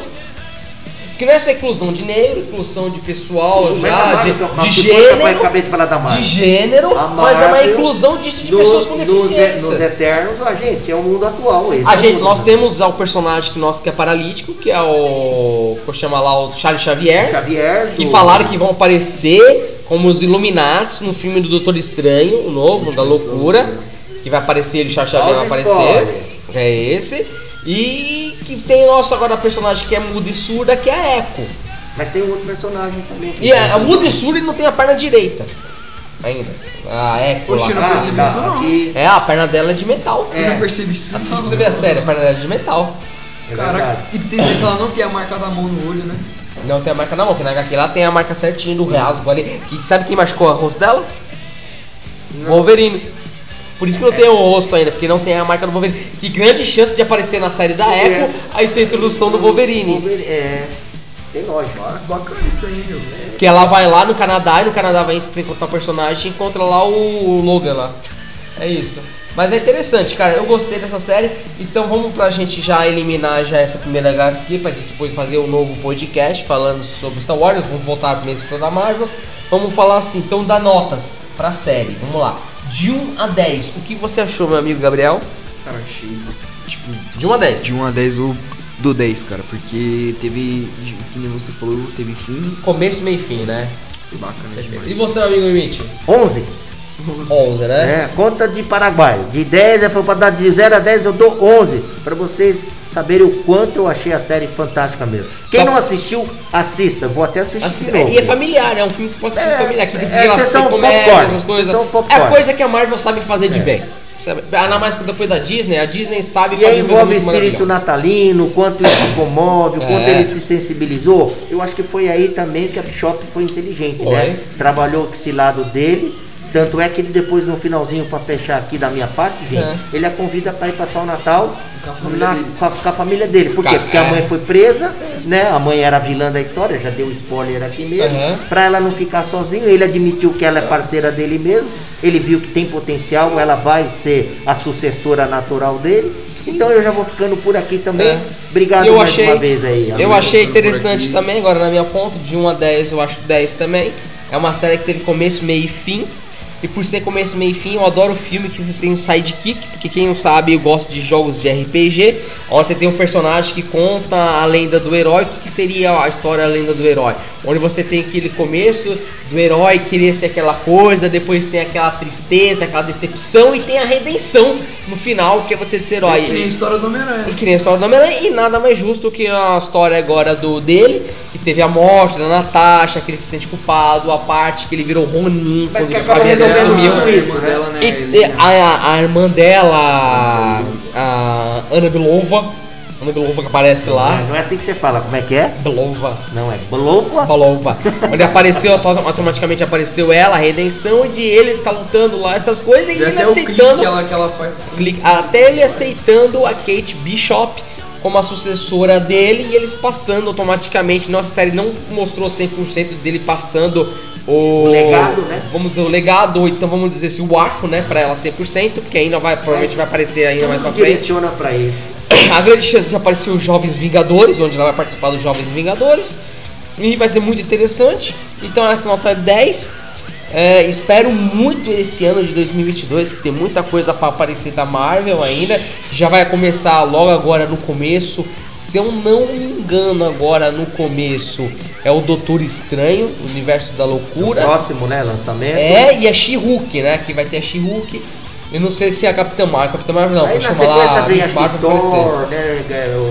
Que não é essa inclusão de negro, inclusão de pessoal Mas já, Marvel, de, que eu- mas de que que eu gênero, acabei de falar da Marvel. de gênero, A mas é uma Marvel, inclusão disso de No- pessoas com nos- deficiências. Nos Eternos, a gente, é o mundo atual. esse A é gente, mundo nós atual. temos o personagem que nosso que é paralítico, que é o. que eu chamo lá o Charles Xavier. Xavier. Que do- falaram que vão aparecer como os Illuminati no filme do Doutor Estranho, o novo, da loucura. Que vai aparecer, ele, o Charles Xavier vai aparecer. spoiler. É esse. E que tem o nosso agora personagem que é muda e surda, que é a Echo. Mas tem um outro personagem também. E a, a tem- muda e surda ele não tem a perna direita. Ainda. A Echo. Lá. não percebi tá, isso, não. aqui- É, a perna dela é de metal. Eu não percebi isso. Assiste não. pra você ver a série, a perna dela é de metal. É Caraca, verdade. e pra vocês verem que ela não tem a marca da mão no olho, né? Não tem a marca na mão, porque na HQ lá tem a marca certinha do rasgo ali. Que, sabe quem machucou o rosto dela? Wolverine. Por isso que não tem o rosto ainda, porque não tem a marca do Wolverine. E grande chance de aparecer na série da É. Echo aí tem a introdução do Wolverine. Wolverine, É, tem lógico. Ah, bacana isso aí, meu. Que ela vai lá no Canadá e no Canadá vai encontrar o personagem e encontra lá o Logan lá. É isso. Mas é interessante, cara. Eu gostei dessa série. Então vamos pra gente já eliminar já essa primeira HQ pra gente depois fazer um novo podcast falando sobre Star Wars. Vamos voltar primeira história da Marvel. Vamos falar assim, então dá notas pra série. Vamos lá. De 1 a 10, o que você achou, meu amigo Gabriel? Cara, achei. Tipo, De 1 a 10. de 1 a 10 eu dou 10, cara. Porque teve. Que nem você falou, teve fim. Começo, meio e fim, né? Foi bacana demais. E você, meu amigo Limite? 11. 11, né? É, conta de Paraguai. De 10, é para dar de 0 a 10, eu dou 11. Para vocês saberem o quanto eu achei a série fantástica mesmo. Quem Só- não assistiu, assista. Vou até assistir de novo. e é familiar, é um filme que você pode assistir É, familiar. Que é têm comédia, popcorn, essas coisas. É popcorn. a coisa que a Marvel sabe fazer de É. bem. Sabe? Ainda mais que depois da Disney, a Disney sabe E fazer envolve o espírito natalino, o quanto isso comove, o quanto É. ele se sensibilizou. Eu acho que foi aí também que a Bishop foi inteligente, Foi. né? Trabalhou com esse lado dele. Tanto é que ele depois no finalzinho, para fechar aqui da minha parte, gente, É. ele a convida para ir passar o Natal Com a família na- dele. com, a, com a família dele. Por quê? Cara, Porque é. a mãe foi presa, né? A mãe era a vilã da história, já deu spoiler aqui mesmo. Aham. Pra ela não ficar sozinho, ele admitiu que ela é parceira dele mesmo. Ele viu que tem potencial, ela vai ser a sucessora natural dele. Então eu já vou ficando por aqui também. É. Obrigado eu mais achei, uma vez aí. Eu achei interessante também, agora na minha ponta, de 1 a 10 eu acho 10 também. É uma série que teve começo, meio e fim. E por ser começo, meio e fim, eu adoro filme que tem sidekick, porque quem não sabe, eu gosto de jogos de RPG, onde você tem um personagem que conta a lenda do herói. O que, que seria a história a lenda do herói? Onde você tem aquele começo do herói querer ser aquela coisa, depois tem aquela tristeza, aquela decepção e tem a redenção no final, que é você ser herói. É que nem a história do E Homem-Aranha. que nem a história do Homem-Aranha, e nada mais justo que a história agora do dele, que teve a morte da Natasha, que ele se sente culpado, a parte que ele virou Ronin Mas quando o Xavier sumiu. irmã né? dela, né? E, e a, a irmã dela, a Ana Belova, Ana Belova que aparece lá. Não é assim que você fala, como é que é? Belova. Não é Bolova? Belova. Onde apareceu, auto- automaticamente apareceu ela, a redenção de ele tá lutando lá, essas coisas, e E ele aceitando. que ela, que ela faz assim. clique- até ele aceitando a Kate Bishop como a sucessora dele e eles passando automaticamente. Nossa série não mostrou 100% dele passando o, O legado, né? Vamos dizer, o legado, ou então vamos dizer assim, o arco, né, pra ela 100%, porque ainda vai, provavelmente vai aparecer ainda mais pra frente. pra isso. A grande chance de aparecer os Jovens Vingadores, onde ela vai participar dos Jovens Vingadores. E vai ser muito interessante. Então essa nota é 10. É, espero muito esse ano de 2022, que tem muita coisa para aparecer da Marvel ainda. Já vai começar logo agora no começo. Se eu não me engano, agora no começo é o Doutor Estranho, o Universo da Loucura. Próximo, né? Lançamento. É, e a She-Hulk, né? Que vai ter a She-Hulk. Eu não sei se é a Capitã Marvel. Capitã Marvel não, Aí vou chamar lá Miss Marvel pra aparecer. Thor, né?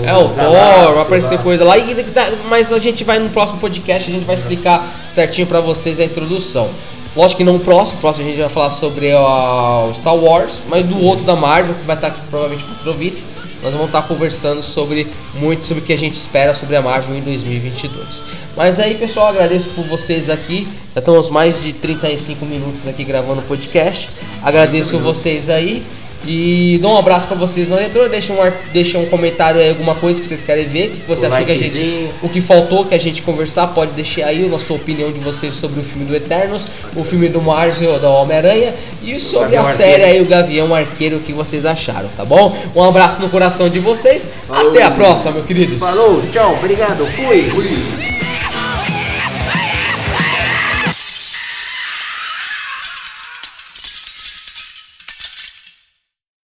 É o Galáxia Thor, vai aparecer lá. coisa lá. E, mas a gente vai no próximo podcast, a gente vai explicar certinho pra vocês a introdução. Lógico que não o próximo, o próximo a gente vai falar sobre o Star Wars, mas do outro da Marvel, que vai estar aqui provavelmente com o Trovitz, nós vamos estar conversando sobre muito sobre o que a gente espera sobre a Marvel em 2022. Mas aí, pessoal, agradeço por vocês aqui. Já estamos mais de 35 minutos aqui gravando o podcast. Agradeço vocês aí. E dou um abraço pra vocês no leitor. Deixa um, deixa um comentário aí, alguma coisa que vocês querem ver. O que você Um achou que a gente. O que faltou que a gente conversar, pode deixar aí a nossa opinião de vocês sobre o filme do Eternos, o filme do Marvel, da Homem-Aranha e sobre a série aí, o Gavião Arqueiro, o que vocês acharam, tá bom? Um abraço no coração de vocês. Falou. Até a próxima, meus queridos. Falou, tchau, obrigado, fui. Ui.